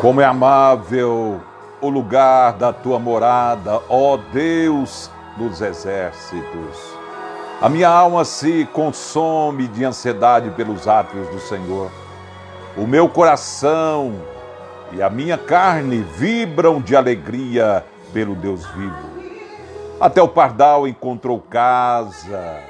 Como é amável o lugar da tua morada, ó Deus dos exércitos. A minha alma se consome de ansiedade pelos átrios do Senhor. O meu coração e a minha carne vibram de alegria pelo Deus vivo. Até o pardal encontrou casa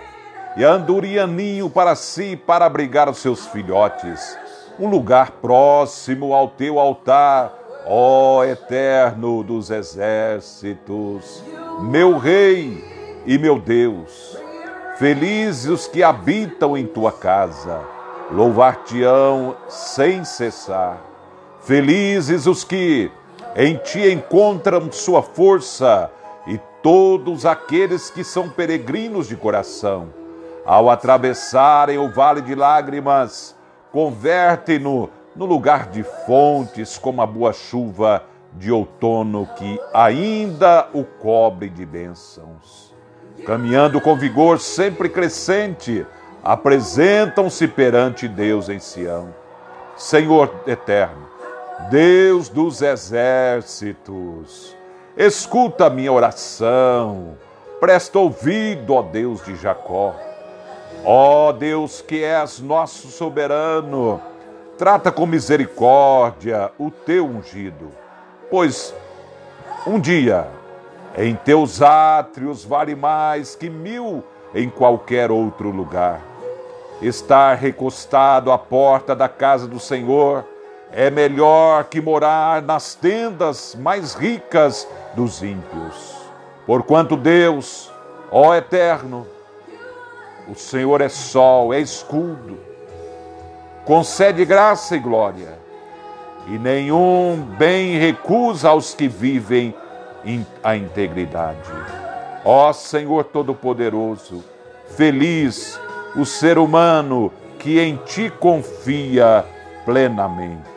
e a andorinha ninho para si para abrigar os seus filhotes um lugar próximo ao teu altar, ó Eterno dos exércitos, meu Rei e meu Deus. Felizes os que habitam em tua casa, louvar-te-ão sem cessar. Felizes os que em ti encontram sua força e todos aqueles que são peregrinos de coração. Ao atravessarem o vale de lágrimas, Converte-no no lugar de fontes, como a boa chuva de outono que ainda o cobre de bênçãos. Caminhando com vigor sempre crescente, apresentam-se perante Deus em Sião. Senhor eterno, Deus dos exércitos, escuta a minha oração, presta ouvido, ó Deus de Jacó Ó oh Deus que és nosso soberano, trata com misericórdia o teu ungido, pois um dia em teus átrios vale mais que mil em qualquer outro lugar. Estar recostado à porta da casa do Senhor é melhor que morar nas tendas mais ricas dos ímpios. Porquanto Deus, ó Eterno, o Senhor é sol, é escudo, concede graça e glória, e nenhum bem recusa aos que vivem a integridade. Ó Senhor Todo-Poderoso, feliz o ser humano que em ti confia plenamente.